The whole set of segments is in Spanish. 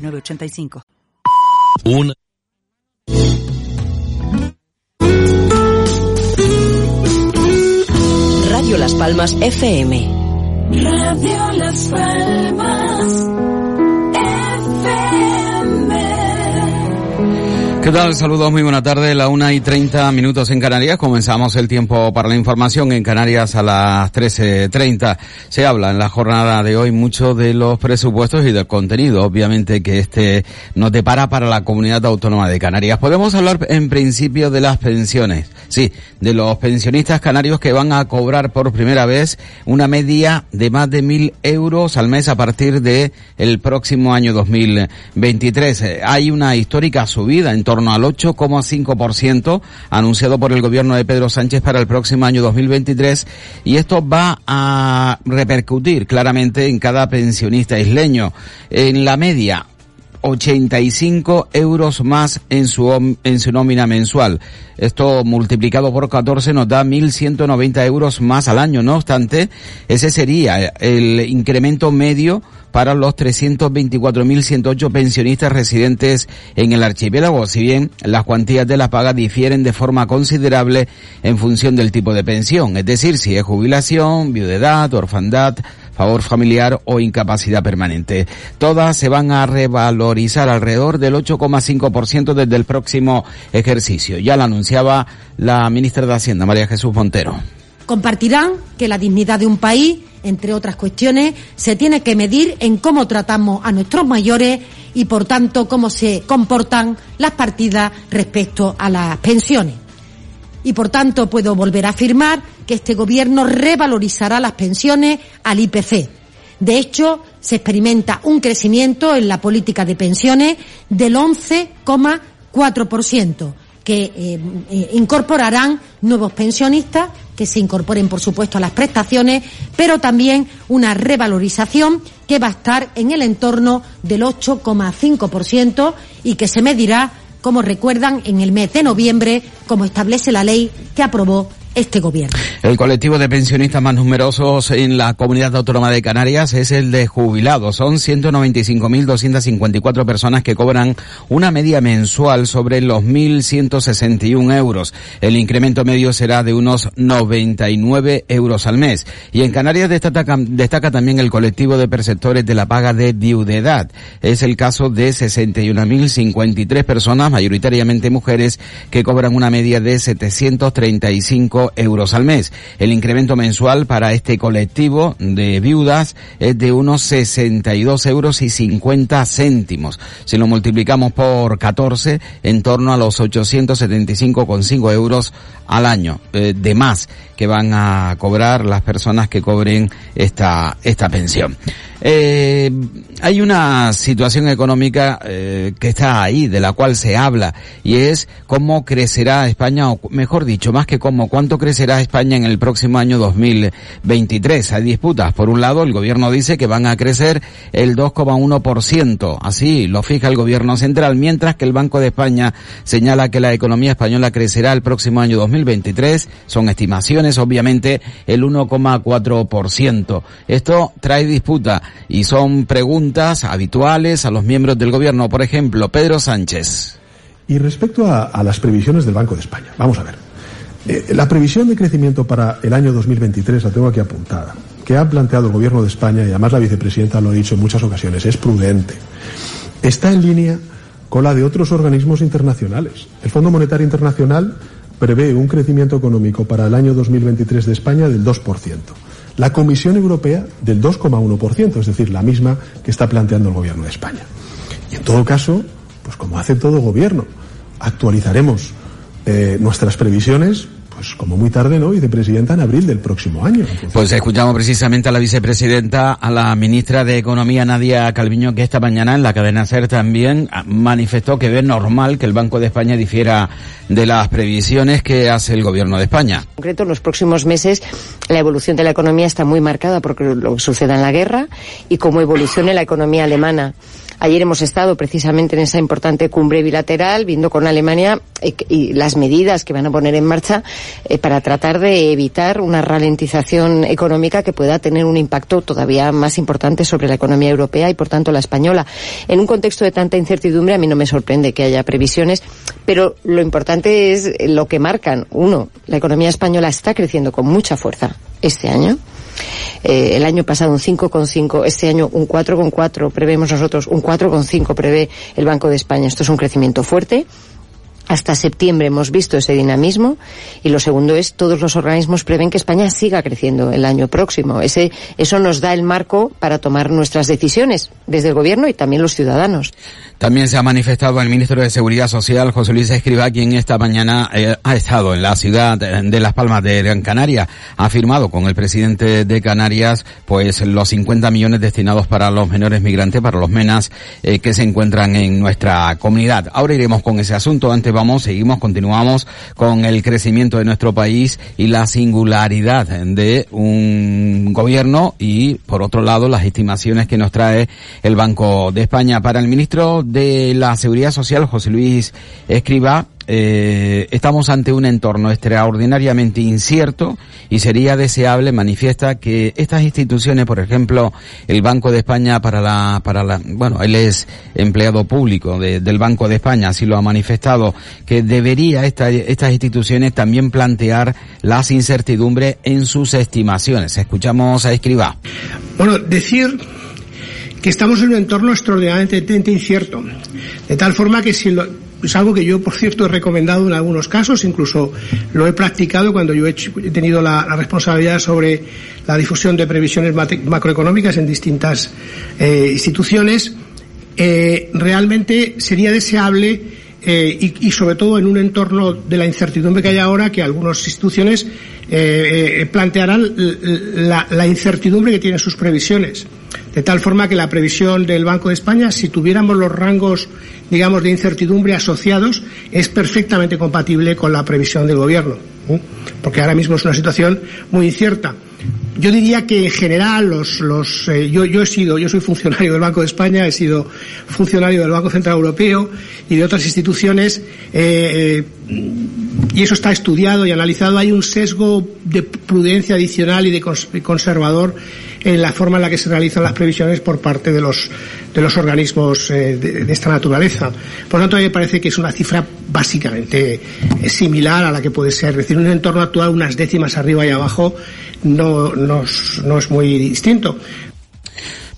985. Una. Radio Las Palmas FM. Radio Las Palmas. ¿Qué tal? Saludos, muy buena tarde. La una y treinta minutos en Canarias. Comenzamos el tiempo para la información en Canarias a las trece treinta. Se habla en la jornada de hoy mucho de los presupuestos y del contenido, obviamente, que este nos depara para la comunidad autónoma de Canarias. Podemos hablar en principio de las pensiones. Sí, de los pensionistas canarios que van a cobrar por primera vez una media de más de mil euros al mes a partir de el próximo año 2023. Hay una histórica subida torno al 8,5% anunciado por el gobierno de Pedro Sánchez para el próximo año 2023 y esto va a repercutir claramente en cada pensionista isleño. En la media, 85 euros más en su, en su nómina mensual. Esto multiplicado por 14 nos da 1.190 euros más al año. No obstante, ese sería el incremento medio para los 324.108 pensionistas residentes en el archipiélago, si bien las cuantías de la paga difieren de forma considerable en función del tipo de pensión, es decir, si es jubilación, viudedad, orfandad, favor familiar o incapacidad permanente. Todas se van a revalorizar alrededor del 8,5% desde el próximo ejercicio. Ya lo anunciaba la ministra de Hacienda, María Jesús Montero. Compartirán que la dignidad de un país entre otras cuestiones, se tiene que medir en cómo tratamos a nuestros mayores y, por tanto, cómo se comportan las partidas respecto a las pensiones. Y, por tanto, puedo volver a afirmar que este Gobierno revalorizará las pensiones al IPC. De hecho, se experimenta un crecimiento en la política de pensiones del 11,4%, que eh, eh, incorporarán nuevos pensionistas que se incorporen, por supuesto, a las prestaciones, pero también una revalorización que va a estar en el entorno del 8,5% y que se medirá, como recuerdan, en el mes de noviembre, como establece la ley que aprobó este gobierno. El colectivo de pensionistas más numerosos en la comunidad autónoma de Canarias es el de jubilados. Son 195.254 personas que cobran una media mensual sobre los 1.161 euros. El incremento medio será de unos 99 euros al mes. Y en Canarias destaca, destaca también el colectivo de perceptores de la paga de viudedad. Es el caso de 61.053 personas, mayoritariamente mujeres, que cobran una media de 735 euros al mes. El incremento mensual para este colectivo de viudas es de unos 62 euros y 50 céntimos. Si lo multiplicamos por 14, en torno a los 875,5 euros al año eh, de más que van a cobrar las personas que cobren esta, esta pensión. Eh, hay una situación económica eh, que está ahí, de la cual se habla, y es cómo crecerá España, o mejor dicho, más que cómo, cuánto crecerá España en el próximo año 2023. Hay disputas. Por un lado, el gobierno dice que van a crecer el 2,1%, así lo fija el gobierno central, mientras que el Banco de España señala que la economía española crecerá el próximo año 2023. Son estimaciones, obviamente, el 1,4%. Esto trae disputa y son preguntas habituales a los miembros del gobierno. Por ejemplo, Pedro Sánchez. Y respecto a, las previsiones del Banco de España, vamos a ver. Eh, la previsión de crecimiento para el año 2023 la tengo aquí apuntada, que ha planteado el Gobierno de España, y además la vicepresidenta lo ha dicho en muchas ocasiones, es prudente. Está en línea con la de otros organismos internacionales. El Fondo Monetario Internacional prevé un crecimiento económico para el año 2023 de España del 2%. La Comisión Europea del 2,1%, es decir, la misma que está planteando el Gobierno de España. Y en todo caso, pues como hace todo gobierno, actualizaremos eh, nuestras previsiones pues como muy tarde, ¿no? Vicepresidenta en abril del próximo año. Pues escuchamos precisamente a la vicepresidenta, a la ministra de Economía, Nadia Calviño, que esta mañana en la cadena SER también manifestó que ve normal que el Banco de España difiera de las previsiones que hace el gobierno de España. En concreto, en los próximos meses la evolución de la economía está muy marcada por lo que suceda en la guerra y cómo evolucione la economía alemana. Ayer hemos estado precisamente en esa importante cumbre bilateral, viendo con Alemania eh, y las medidas que van a poner en marcha eh, para tratar de evitar una ralentización económica que pueda tener un impacto todavía más importante sobre la economía europea y, por tanto, la española. En un contexto de tanta incertidumbre, a mí no me sorprende que haya previsiones, pero lo importante es lo que marcan. Uno, la economía española está creciendo con mucha fuerza este año. Eh, el año pasado un 5,5, este año un 4,4, prevemos nosotros un 4,5 prevé el Banco de España. Esto es un crecimiento fuerte hasta septiembre hemos visto ese dinamismo y lo segundo es todos los organismos prevén que España siga creciendo el año próximo. Ese, eso nos da el marco para tomar nuestras decisiones desde el gobierno y también los ciudadanos. También se ha manifestado el ministro de Seguridad Social, José Luis Escriba, quien esta mañana eh, ha estado en la ciudad de Las Palmas de Gran Canaria. Ha firmado con el presidente de Canarias, pues, los 50 millones destinados para los menores migrantes, para los MENAS, eh, que se encuentran en nuestra comunidad. Ahora iremos con ese asunto. Antes vamos, seguimos, continuamos con el crecimiento de nuestro país y la singularidad de un gobierno y, por otro lado, las estimaciones que nos trae el Banco de España. Para el ministro de la Seguridad Social, José Luis Escriba, eh, estamos ante un entorno extraordinariamente incierto y sería deseable, manifiesta, que estas instituciones, por ejemplo, el Banco de España para la, para la, bueno, él es empleado público del Banco de España, así lo ha manifestado, que debería esta, estas instituciones también plantear las incertidumbres en sus estimaciones. Escuchamos a Escriba. Bueno, decir que estamos en un entorno extraordinariamente incierto. De tal forma que si lo, es algo que yo, por cierto, he recomendado en algunos casos, incluso lo he practicado cuando yo he, tenido la, responsabilidad sobre la difusión de previsiones macroeconómicas en distintas eh, instituciones. Eh, realmente sería deseable eh, y, sobre todo en un entorno de la incertidumbre que hay ahora que algunas instituciones plantearán la, la incertidumbre que tienen sus previsiones. De tal forma que la previsión del Banco de España, si tuviéramos los rangos, digamos, de incertidumbre asociados, es perfectamente compatible con la previsión del Gobierno. Porque ahora mismo es una situación muy incierta. Yo diría que en general los, los eh, yo, yo he sido, yo soy funcionario del Banco de España, he sido funcionario del Banco Central Europeo y de otras instituciones eh, eh, y eso está estudiado y analizado. Hay un sesgo de prudencia adicional y de conservador en la forma en la que se realizan las previsiones por parte de los, de los organismos de, esta naturaleza. Por lo tanto, a mí me parece que es una cifra básicamente similar a la que puede ser. Es decir, un entorno actual, unas décimas arriba y abajo, no, no, no es muy distinto.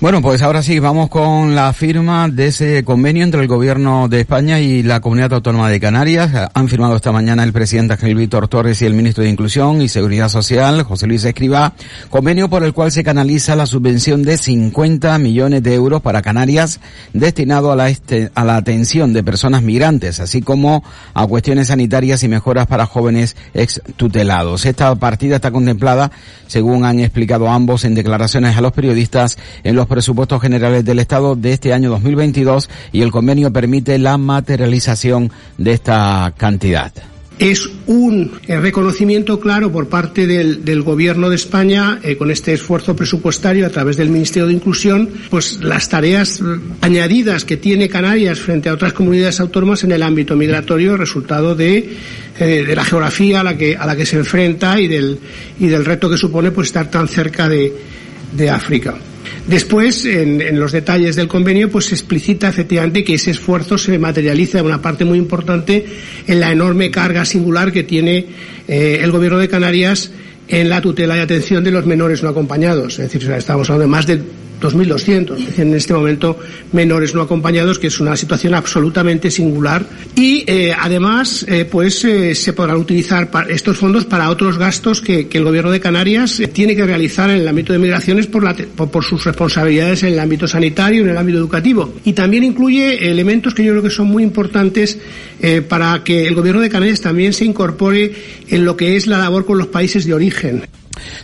Bueno, pues ahora sí, vamos con la firma de ese convenio entre el Gobierno de España y la Comunidad Autónoma de Canarias. Han firmado esta mañana el presidente Ángel Víctor Torres y el ministro de Inclusión y Seguridad Social, José Luis Escriba, convenio por el cual se canaliza la subvención de 50 millones de euros para Canarias destinado a la, este, a la atención de personas migrantes, así como a cuestiones sanitarias y mejoras para jóvenes ex tutelados. Esta partida está contemplada, según han explicado ambos en declaraciones a los periodistas, en los presupuestos generales del Estado de este año 2022 y el convenio permite la materialización de esta cantidad es un eh, reconocimiento claro por parte del, Gobierno de España, eh, con este esfuerzo presupuestario a través del Ministerio de Inclusión, pues las tareas eh, añadidas que tiene Canarias frente a otras comunidades autónomas en el ámbito migratorio, resultado de, de la geografía a la que a la que se enfrenta y del y del reto que supone pues estar tan cerca de África. Después, en, los detalles del convenio, pues se explicita efectivamente que ese esfuerzo se materializa en una parte muy importante en la enorme carga singular que tiene eh, el Gobierno de Canarias en la tutela y atención de los menores no acompañados. Es decir, estamos hablando de más de 2.200 en este momento menores no acompañados, que es una situación absolutamente singular. Y eh, además, eh, pues eh, se podrán utilizar estos fondos para otros gastos que, que el Gobierno de Canarias tiene que realizar en el ámbito de migraciones por, la, por, por, sus responsabilidades en el ámbito sanitario en el ámbito educativo. Y también incluye elementos que yo creo que son muy importantes para que el Gobierno de Canarias también se incorpore en lo que es la labor con los países de origen.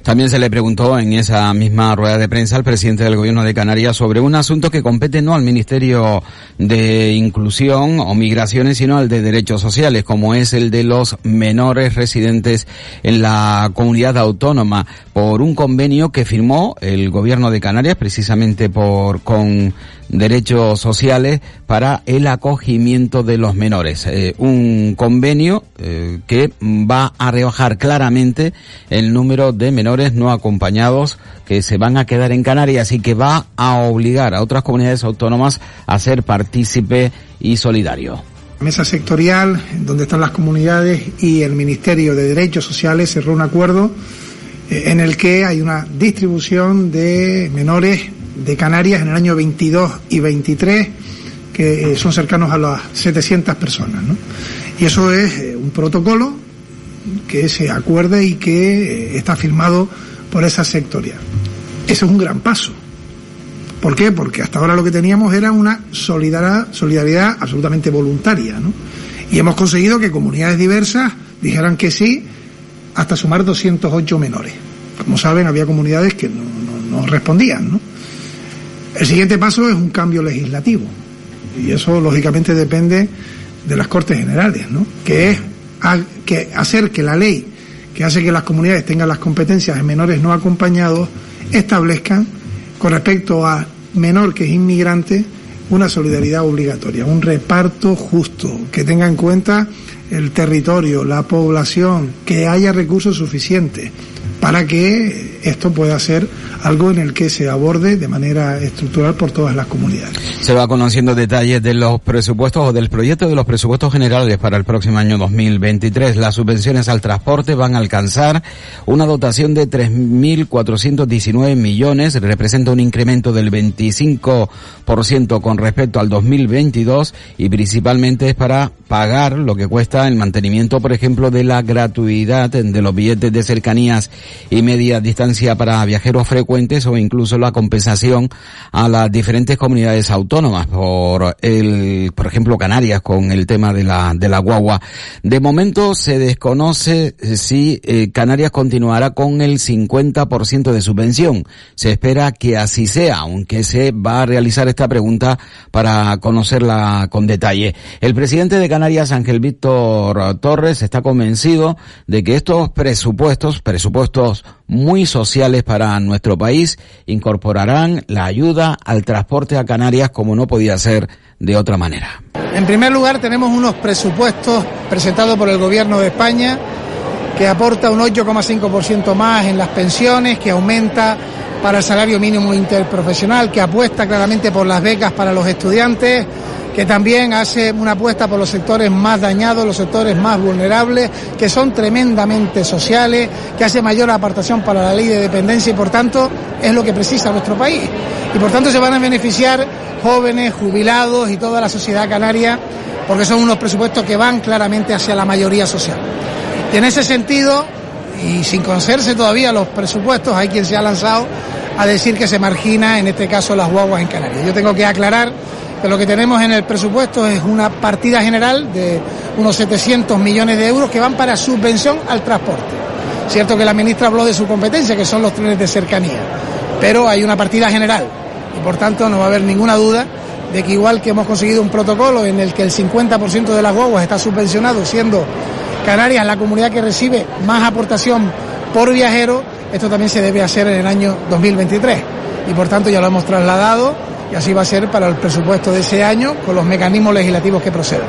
También se le preguntó en esa misma rueda de prensa al presidente del Gobierno de Canarias sobre un asunto que compete no al Ministerio de Inclusión o Migraciones, sino al de Derechos Sociales, como es el de los menores residentes en la comunidad autónoma, por un convenio que firmó el Gobierno de Canarias, precisamente por con derechos sociales para el acogimiento de los menores. Eh, un convenio eh, que va a rebajar claramente el número de menores no acompañados que se van a quedar en Canarias y que va a obligar a otras comunidades autónomas a ser partícipe y solidario. Mesa sectorial, donde están las comunidades y el Ministerio de Derechos Sociales cerró un acuerdo eh, en el que hay una distribución de menores de Canarias en el año 22 y 23 que eh, son cercanos a las 700 personas. ¿no? Y eso es eh, un protocolo que se acuerde y que está firmado por esa sectorial. Eso es un gran paso. ¿Por qué? Porque hasta ahora lo que teníamos era una solidaridad, solidaridad absolutamente voluntaria, ¿no? Y hemos conseguido que comunidades diversas dijeran que sí hasta sumar 208 menores. Como saben, había comunidades que no, no, no respondían, ¿no? El siguiente paso es un cambio legislativo. Y eso, lógicamente, depende de las Cortes Generales, ¿no? Que es que hacer que la ley que hace que las comunidades tengan las competencias en menores no acompañados establezcan con respecto a menor que es inmigrante una solidaridad obligatoria, un reparto justo, que tenga en cuenta el territorio, la población, que haya recursos suficientes para que esto pueda ser algo en el que se aborde de manera estructural por todas las comunidades. Se va conociendo detalles de los presupuestos o del proyecto de los presupuestos generales para el próximo año 2023. Las subvenciones al transporte van a alcanzar una dotación de 3.419 millones, representa un incremento del 25% con respecto al 2022 y principalmente es para pagar lo que cuesta el mantenimiento, por ejemplo, de la gratuidad de los billetes de cercanías y media distancia para viajeros frecuentes o incluso la compensación a las diferentes comunidades autónomas por el, por ejemplo, Canarias con el tema de la, de la guagua. De momento se desconoce si eh, Canarias continuará con el 50% de subvención. Se espera que así sea, aunque se va a realizar esta pregunta para conocerla con detalle. El presidente de Canarias, Ángel Víctor Torres, está convencido de que estos presupuestos, presupuestos muy sociales para nuestro país incorporarán la ayuda al transporte a Canarias como no podía ser de otra manera. En primer lugar, tenemos unos presupuestos presentados por el Gobierno de España que aporta un 8,5% más en las pensiones, que aumenta para el salario mínimo interprofesional, que apuesta claramente por las becas para los estudiantes, que también hace una apuesta por los sectores más dañados, los sectores más vulnerables, que son tremendamente sociales, que hace mayor apartación para la ley de dependencia y por tanto es lo que precisa nuestro país. Y por tanto se van a beneficiar jóvenes, jubilados y toda la sociedad canaria porque son unos presupuestos que van claramente hacia la mayoría social. Y en ese sentido, y sin conocerse todavía los presupuestos, hay quien se ha lanzado a decir que se margina, en este caso, las guaguas en Canarias. Yo tengo que aclarar que lo que tenemos en el presupuesto es una partida general de unos 700 millones de euros que van para subvención al transporte. Cierto que la ministra habló de su competencia, que son los trenes de cercanía, pero hay una partida general y por tanto no va a haber ninguna duda de que igual que hemos conseguido un protocolo en el que el 50% de las guaguas está subvencionado, siendo Canarias la comunidad que recibe más aportación por viajero, esto también se debe hacer en el año 2023 y por tanto ya lo hemos trasladado y así va a ser para el presupuesto de ese año con los mecanismos legislativos que procedan.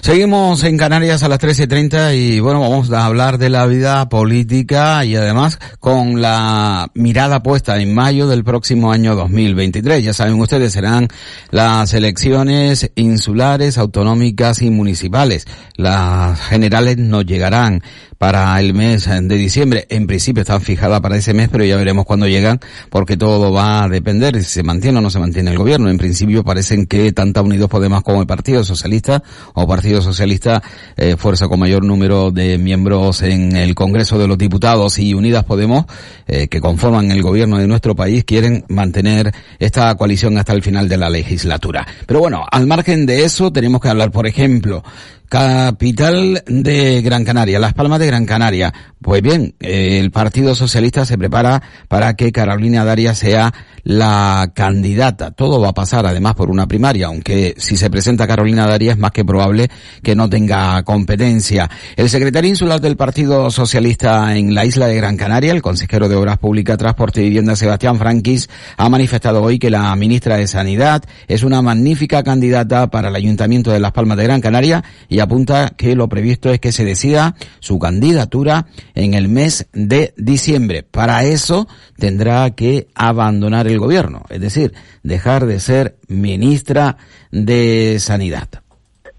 Seguimos en Canarias a las 13.30 y bueno, vamos a hablar de la vida política y además con la mirada puesta en mayo del próximo año 2023. Ya saben ustedes, serán las elecciones insulares, autonómicas y municipales. Las generales no llegarán para el mes de diciembre. En principio están fijadas para ese mes, pero ya veremos cuándo llegan, porque todo va a depender si se mantiene o no se mantiene el gobierno. En principio parecen que tanto Unidos Podemos como el Partido Socialista o Partido Socialista, eh, fuerza con mayor número de miembros en el Congreso de los Diputados y Unidas Podemos, eh, que conforman el gobierno de nuestro país, quieren mantener esta coalición hasta el final de la legislatura. Pero bueno, al margen de eso, tenemos que hablar, por ejemplo, Capital de Gran Canaria, Las Palmas de Gran Canaria. Pues bien, el Partido Socialista se prepara para que Carolina Daria sea la candidata. Todo va a pasar además por una primaria, aunque si se presenta Carolina Daria es más que probable que no tenga competencia. El secretario insular del Partido Socialista en la isla de Gran Canaria, el consejero de Obras Públicas, Transporte y Vivienda Sebastián Franquis, ha manifestado hoy que la ministra de Sanidad es una magnífica candidata para el Ayuntamiento de Las Palmas de Gran Canaria y apunta que lo previsto es que se decida su candidatura en el mes de diciembre. Para eso tendrá que abandonar el gobierno, es decir, dejar de ser ministra de Sanidad.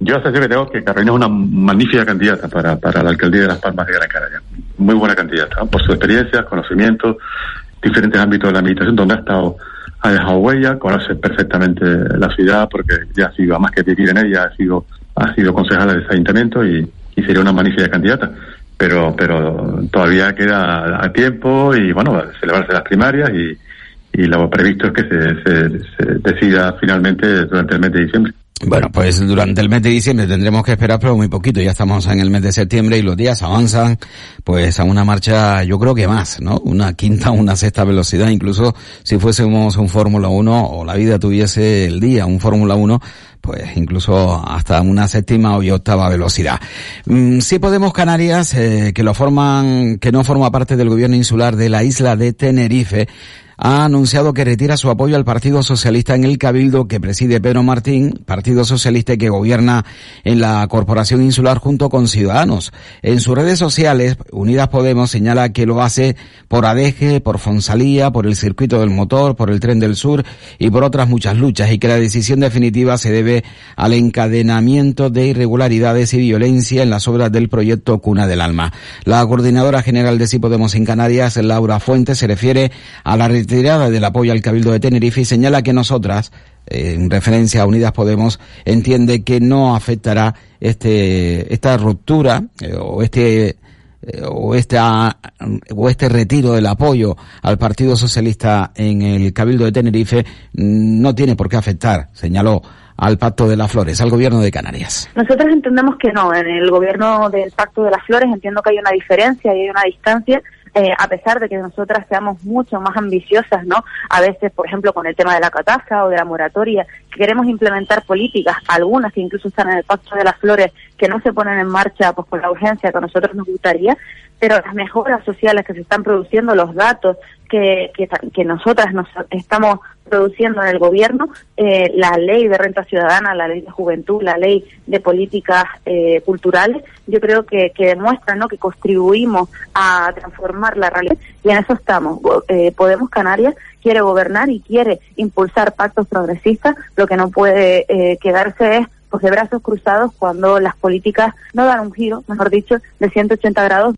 Yo hasta siempre tengo que Carolina es una magnífica candidata para, para la alcaldía de Las Palmas de Gran Canaria. Muy buena candidata, por su experiencia, conocimiento, diferentes ámbitos de la administración donde ha estado, ha dejado huella, conoce perfectamente la ciudad porque ya ha sido, más que vivir en ella, ha sido, ha sido concejala de ese ayuntamiento y, sería una magnífica candidata pero pero todavía queda a tiempo y bueno celebrarse las primarias y, y lo previsto es que se, se, decida finalmente durante el mes de diciembre. Bueno, pues durante el mes de diciembre tendremos que esperar, pero muy poquito. Ya estamos en el mes de septiembre y los días avanzan, pues a una marcha, yo creo que más, ¿no? Una quinta, una sexta velocidad. Incluso si fuésemos un Fórmula 1 o la vida tuviese el día, un Fórmula 1, pues incluso hasta una séptima o octava velocidad. Mm, si Podemos Canarias, eh, que lo forman, que no forma parte del gobierno insular de la isla de Tenerife, ha anunciado que retira su apoyo al Partido Socialista en el Cabildo que preside Pedro Martín, Partido Socialista que gobierna en la Corporación Insular junto con Ciudadanos. En sus redes sociales, Unidas Podemos señala que lo hace por Adeje, por Fonsalía, por el circuito del motor, por el tren del sur y por otras muchas luchas y que la decisión definitiva se debe al encadenamiento de irregularidades y violencia en las obras del proyecto Cuna del Alma. La coordinadora general de Sí Podemos en Canarias, Laura Fuentes, se refiere a la retirada del apoyo al Cabildo de Tenerife y señala que nosotras, en referencia a Unidas Podemos, entiende que no afectará este, esta ruptura eh, o este eh, o esta o este retiro del apoyo al Partido Socialista en el Cabildo de Tenerife mm, no tiene por qué afectar, señaló al Pacto de las Flores, al Gobierno de Canarias. Nosotros entendemos que no, en el Gobierno del Pacto de las Flores entiendo que hay una diferencia y hay una distancia eh, a pesar de que nosotras seamos mucho más ambiciosas, ¿no? A veces, por ejemplo, con el tema de la catástrofe o de la moratoria, queremos implementar políticas, algunas que incluso están en el Pacto de las Flores, que no se ponen en marcha pues por la urgencia que a nosotros nos gustaría, pero las mejoras sociales que se están produciendo, los datos que, que, nosotras nos estamos produciendo en el gobierno, eh, la ley de renta ciudadana, la ley de juventud, la ley de políticas eh, culturales, yo creo que, que demuestran ¿no? que contribuimos a transformar la realidad y en eso estamos. Eh, Podemos Canarias quiere gobernar y quiere impulsar pactos progresistas, lo que no puede eh, quedarse es pues de brazos cruzados cuando las políticas no dan un giro, mejor dicho, de 180 grados.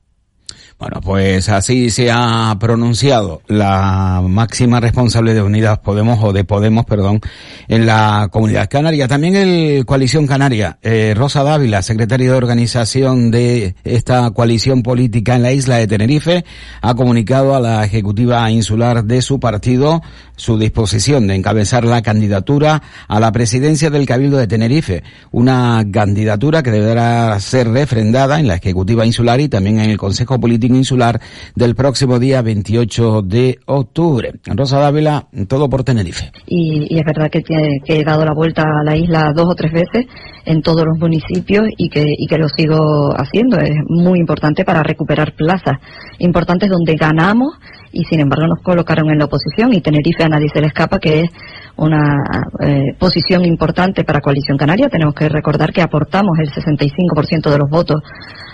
Bueno, pues así se ha pronunciado la máxima responsable de Unidas Podemos, o de Podemos, perdón, en la Comunidad Canaria. También el Coalición Canaria, eh, Rosa Dávila, secretaria de organización de esta coalición política en la isla de Tenerife, ha comunicado a la ejecutiva insular de su partido su disposición de encabezar la candidatura a la presidencia del Cabildo de Tenerife, una candidatura que deberá ser refrendada en la ejecutiva insular y también en el Consejo Político insular del próximo día 28 de octubre. Rosa Dávila, todo por Tenerife. Y, es verdad que, que, he dado la vuelta a la isla dos o tres veces en todos los municipios y que, y que lo sigo haciendo. Es muy importante para recuperar plazas importantes donde ganamos y sin embargo nos colocaron en la oposición y Tenerife a nadie se le escapa que es una eh, posición importante para Coalición Canaria. Tenemos que recordar que aportamos el 65% de los votos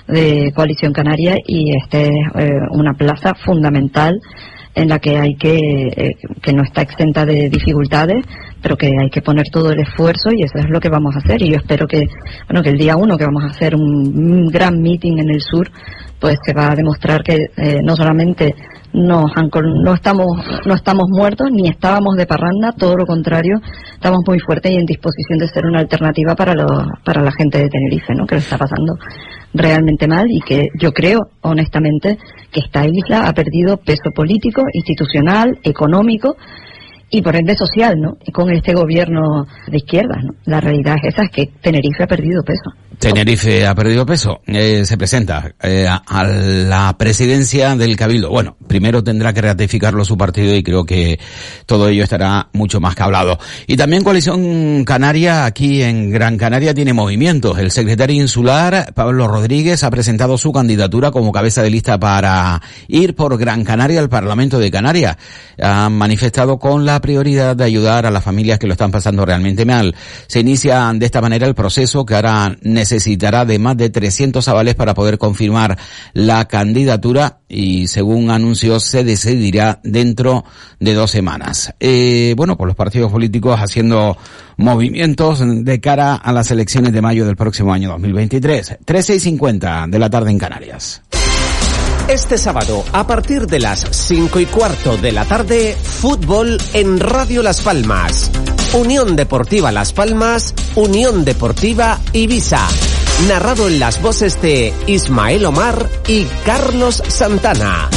de Coalición Canaria y este es eh, una plaza fundamental en la que hay que, eh, que no está exenta de dificultades, pero que hay que poner todo el esfuerzo y eso es lo que vamos a hacer. Y yo espero que, bueno, que el día uno que vamos a hacer un, gran meeting en el sur, pues se va a demostrar que no solamente nos no estamos no estamos muertos ni estábamos de parranda todo lo contrario estamos muy fuertes y en disposición de ser una alternativa para los, para la gente de Tenerife no que lo está pasando realmente mal y que yo creo honestamente que esta isla ha perdido peso político institucional económico y por ende social, ¿no? Con este gobierno de izquierda, ¿no? La realidad es esa, es que Tenerife ha perdido peso. Tenerife ha perdido peso. Eh, se presenta eh, a la presidencia del Cabildo. Bueno, primero tendrá que ratificarlo su partido y creo que todo ello estará mucho más que hablado. Y también Coalición Canaria aquí en Gran Canaria tiene movimientos. El secretario insular, Pablo Rodríguez, ha presentado su candidatura como cabeza de lista para ir por Gran Canaria al Parlamento de Canarias. Ha manifestado con la prioridad de ayudar a las familias que lo están pasando realmente mal. Se inicia de esta manera el proceso que ahora necesitará de más de 300 avales para poder confirmar la candidatura y según anunció se decidirá dentro de dos semanas. Eh, bueno, pues los partidos políticos haciendo movimientos de cara a las elecciones de mayo del próximo año 2023. 13 y 50 de la tarde en Canarias. Este sábado, a partir de las 5 y cuarto de la tarde, fútbol en Radio Las Palmas. Unión Deportiva Las Palmas, Unión Deportiva Ibiza. Narrado en las voces de Ismael Omar y Carlos Santana.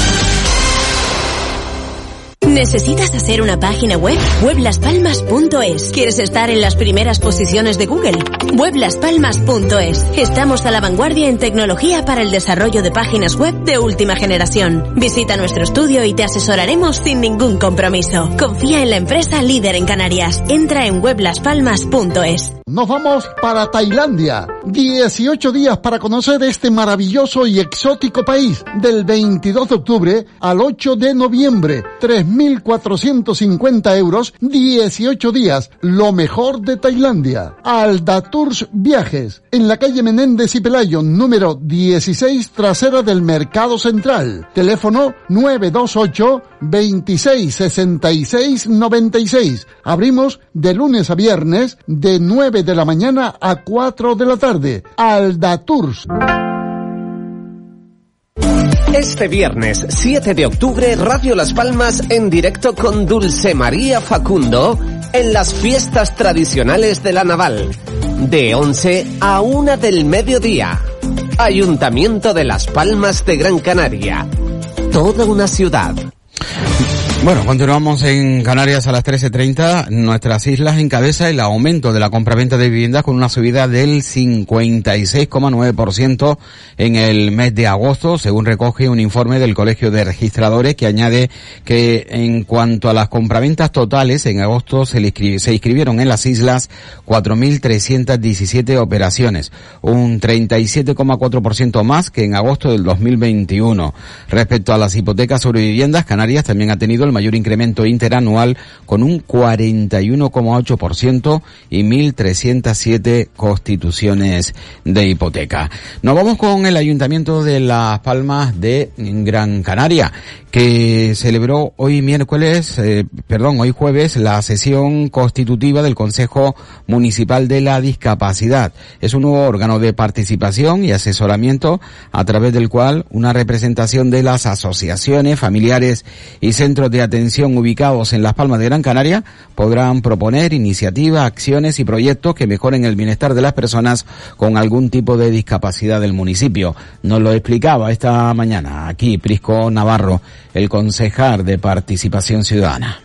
¿Necesitas hacer una página web? Weblaspalmas.es. ¿Quieres estar en las primeras posiciones de Google? Weblaspalmas.es. Estamos a la vanguardia en tecnología para el desarrollo de páginas web de última generación. Visita nuestro estudio y te asesoraremos sin ningún compromiso. Confía en la empresa líder en Canarias. Entra en weblaspalmas.es. Nos vamos para Tailandia. 18 días para conocer este maravilloso y exótico país. Del 22 de octubre al 8 de noviembre. 3.450 euros, 18 días. Lo mejor de Tailandia. Alda Tours Viajes. En la calle Menéndez y Pelayo, número 16, trasera del Mercado Central. Teléfono 928 2666 96. Abrimos de lunes a viernes de 9 de la mañana a 4 de la tarde. Alda Tours. Este viernes 7 de octubre, Radio Las Palmas en directo con Dulce María Facundo en las fiestas tradicionales de la Naval, de 11 a 1 del mediodía. Ayuntamiento de Las Palmas de Gran Canaria. Toda una ciudad. Bueno, continuamos en Canarias a las 13.30. Nuestras islas encabeza el aumento de la compraventa de viviendas con una subida del 56,9% en el mes de agosto, según recoge un informe del Colegio de Registradores que añade que en cuanto a las compraventas totales, en agosto se, se inscribieron en las islas 4.317 operaciones, un 37,4% más que en agosto del 2021. Respecto a las hipotecas sobre viviendas, Canarias también ha tenido mayor incremento interanual con un 41,8% y 1.307 constituciones de hipoteca. Nos vamos con el Ayuntamiento de Las Palmas de Gran Canaria, que celebró hoy miércoles, eh, perdón, hoy jueves, la sesión constitutiva del Consejo Municipal de la Discapacidad. Es un nuevo órgano de participación y asesoramiento a través del cual una representación de las asociaciones, familiares y centros de atención ubicados en Las Palmas de Gran Canaria podrán proponer iniciativas, acciones y proyectos que mejoren el bienestar de las personas con algún tipo de discapacidad del municipio. Nos lo explicaba esta mañana aquí Prisco Navarro el concejal de Participación Ciudadana?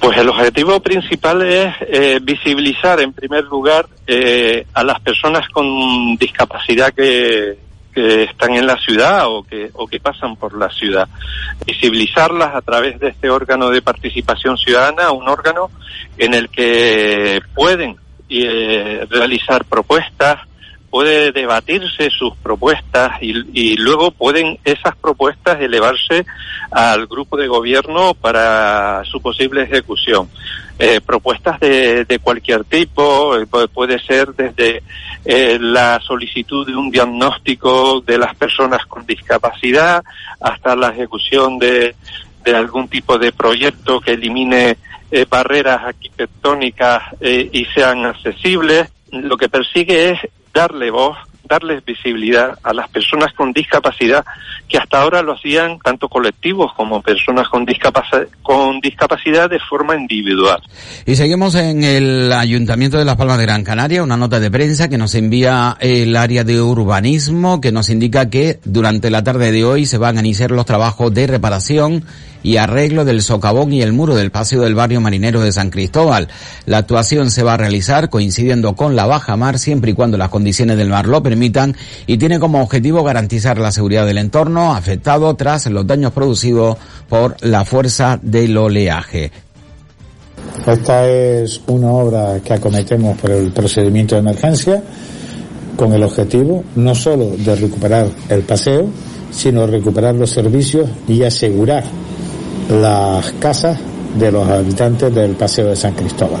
Pues el objetivo principal es eh, visibilizar en primer lugar eh, a las personas con discapacidad que, que, están en la ciudad o que, o que pasan por la ciudad. Visibilizarlas a través de este órgano de participación ciudadana, un órgano en el que pueden eh, realizar propuestas, puede debatirse sus propuestas y, y, luego pueden esas propuestas elevarse al grupo de gobierno para su posible ejecución. Eh, propuestas de, de, cualquier tipo, eh, puede ser desde eh, la solicitud de un diagnóstico de las personas con discapacidad hasta la ejecución de, de algún tipo de proyecto que elimine eh, barreras arquitectónicas eh, y sean accesibles. Lo que persigue es darle voz darles visibilidad a las personas con discapacidad que hasta ahora lo hacían tanto colectivos como personas con, discapacidad, con discapacidad de forma individual. Y seguimos en el Ayuntamiento de Las Palmas de Gran Canaria, una nota de prensa que nos envía el área de urbanismo que nos indica que durante la tarde de hoy se van a iniciar los trabajos de reparación y arreglo del socavón y el muro del paseo del barrio marinero de San Cristóbal. La actuación se va a realizar coincidiendo con la baja mar siempre y cuando las condiciones del mar lo permitan y tiene como objetivo garantizar la seguridad del entorno afectado tras los daños producidos por la fuerza del oleaje. Esta es una obra que acometemos por el procedimiento de emergencia con el objetivo no solo de recuperar el paseo, sino recuperar los servicios y asegurar las casas de los habitantes del Paseo de San Cristóbal.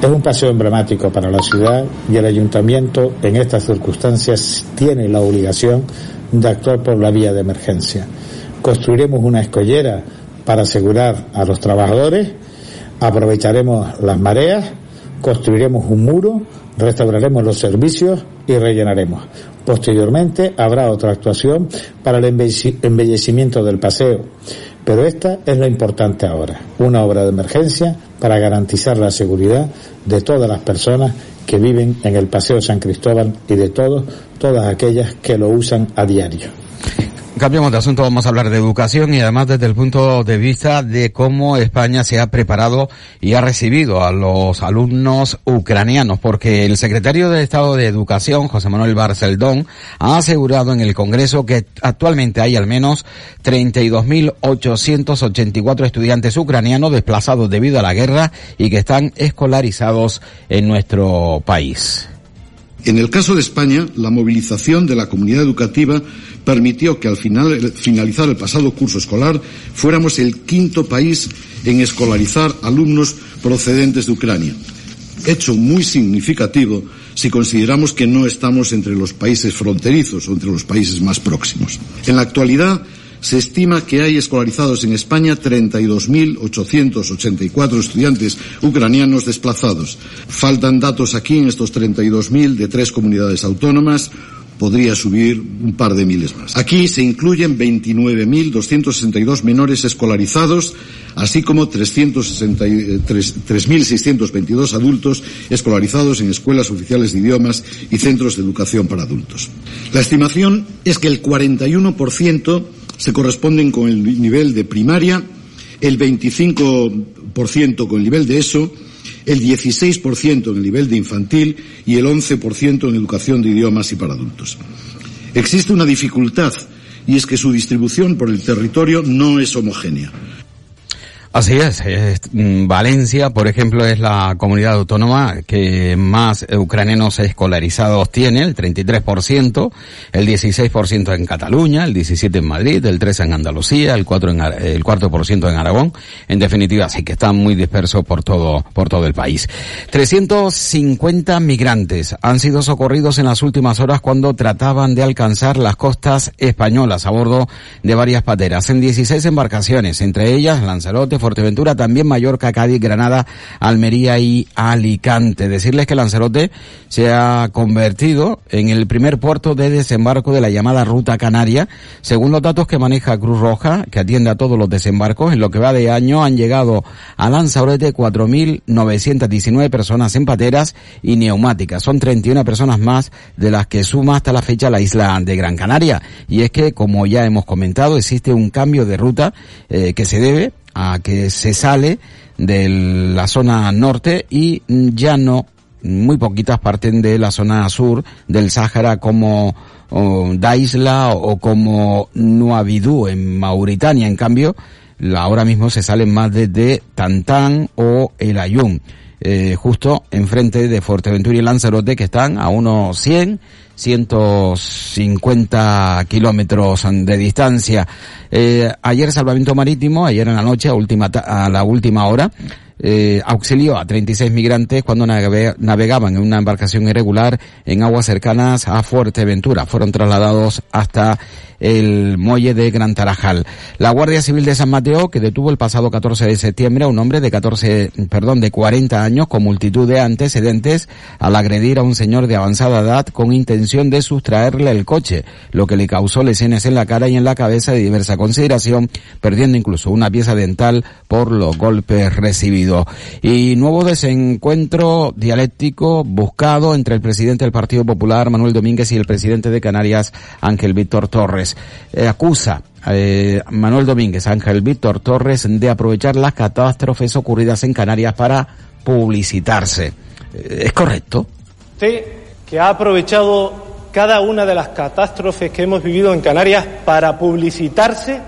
Es un paseo emblemático para la ciudad y el ayuntamiento en estas circunstancias tiene la obligación de actuar por la vía de emergencia. Construiremos una escollera para asegurar a los trabajadores, aprovecharemos las mareas, construiremos un muro, restauraremos los servicios y rellenaremos. Posteriormente habrá otra actuación para el embellecimiento del paseo pero esta es la importante ahora, una obra de emergencia para garantizar la seguridad de todas las personas que viven en el Paseo San Cristóbal y de todos, todas aquellas que lo usan a diario. Cambiamos de asunto, vamos a hablar de educación y además desde el punto de vista de cómo España se ha preparado y ha recibido a los alumnos ucranianos, porque el secretario de Estado de Educación, José Manuel Barceldón, ha asegurado en el Congreso que actualmente hay al menos 32.884 estudiantes ucranianos desplazados debido a la guerra y que están escolarizados en nuestro país. En el caso de España, la movilización de la comunidad educativa permitió que al final, finalizar el pasado curso escolar fuéramos el quinto país en escolarizar alumnos procedentes de Ucrania. Hecho muy significativo si consideramos que no estamos entre los países fronterizos o entre los países más próximos. En la actualidad, se estima que hay escolarizados en España 32.884 estudiantes ucranianos desplazados. Faltan datos aquí en estos 32.000 de tres comunidades autónomas, podría subir un par de miles más. Aquí se incluyen 29.262 menores escolarizados, así como 3.622 adultos escolarizados en escuelas oficiales de idiomas y centros de educación para adultos. La estimación es que el 41% se corresponden con el nivel de primaria, el 25% con el nivel de ESO, el 16% en el nivel de infantil y el 11% en educación de idiomas y para adultos. Existe una dificultad y es que su distribución por el territorio no es homogénea. Así es, mm, Valencia, por ejemplo, es la comunidad autónoma que más ucranianos escolarizados tiene, el 33%, el 16% en Cataluña, el 17% en Madrid, el 3% en Andalucía, el 4% en, el 4% en Aragón. En definitiva, sí que están muy dispersos por todo, por todo el país. 350 migrantes han sido socorridos en las últimas horas cuando trataban de alcanzar las costas españolas a bordo de varias pateras en 16 embarcaciones, entre ellas Lanzarote, Fuerteventura, también Mallorca, Cádiz, Granada, Almería y Alicante. Decirles que Lanzarote se ha convertido en el primer puerto de desembarco de la llamada Ruta Canaria. Según los datos que maneja Cruz Roja, que atiende a todos los desembarcos, en lo que va de año han llegado a Lanzarote 4.919 personas en pateras y neumáticas. Son 31 personas más de las que suma hasta la fecha la isla de Gran Canaria. Y es que, como ya hemos comentado, existe un cambio de ruta eh, que se debe a que se sale de la zona norte y ya no muy poquitas parten de la zona sur del Sáhara como Daisla o como Nuabidú en Mauritania. En cambio, ahora mismo se salen más desde Tantán o El Ayun. Eh, justo enfrente de Fuerteventura y Lanzarote, que están a unos 100, 150 kilómetros de distancia. Eh, ayer salvamento marítimo, ayer en la noche, a, última, a la última hora, eh, auxilió a 36 migrantes cuando navegaban en una embarcación irregular en aguas cercanas a Fuerteventura. Fueron trasladados hasta el muelle de Gran Tarajal. La Guardia Civil de San Mateo, que detuvo el pasado 14 de septiembre a un hombre de 14, perdón, de 40 años con multitud de antecedentes al agredir a un señor de avanzada edad con intención de sustraerle el coche, lo que le causó lesiones en la cara y en la cabeza de diversa consideración, perdiendo incluso una pieza dental por los golpes recibidos. Y nuevo desencuentro dialéctico buscado entre el presidente del Partido Popular, Manuel Domínguez, y el presidente de Canarias, Ángel Víctor Torres. Eh, acusa eh, Manuel Domínguez, Ángel Víctor Torres, de aprovechar las catástrofes ocurridas en Canarias para publicitarse. Eh, ¿Es correcto? Usted que ha aprovechado cada una de las catástrofes que hemos vivido en Canarias para publicitarse.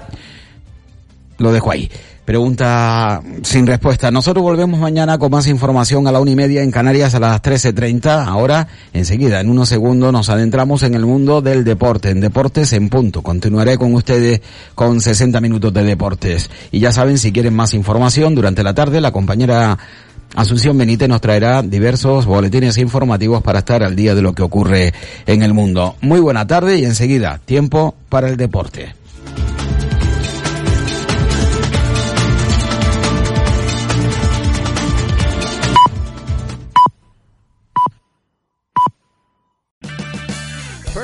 Lo dejo ahí. Pregunta sin respuesta. Nosotros volvemos mañana con más información a la una y media en Canarias a las 13.30. Ahora, enseguida, en unos segundos, nos adentramos en el mundo del deporte, en Deportes en Punto. Continuaré con ustedes con 60 minutos de deportes. Y ya saben, si quieren más información, durante la tarde la compañera Asunción Benítez nos traerá diversos boletines informativos para estar al día de lo que ocurre en el mundo. Muy buena tarde y enseguida, tiempo para el deporte.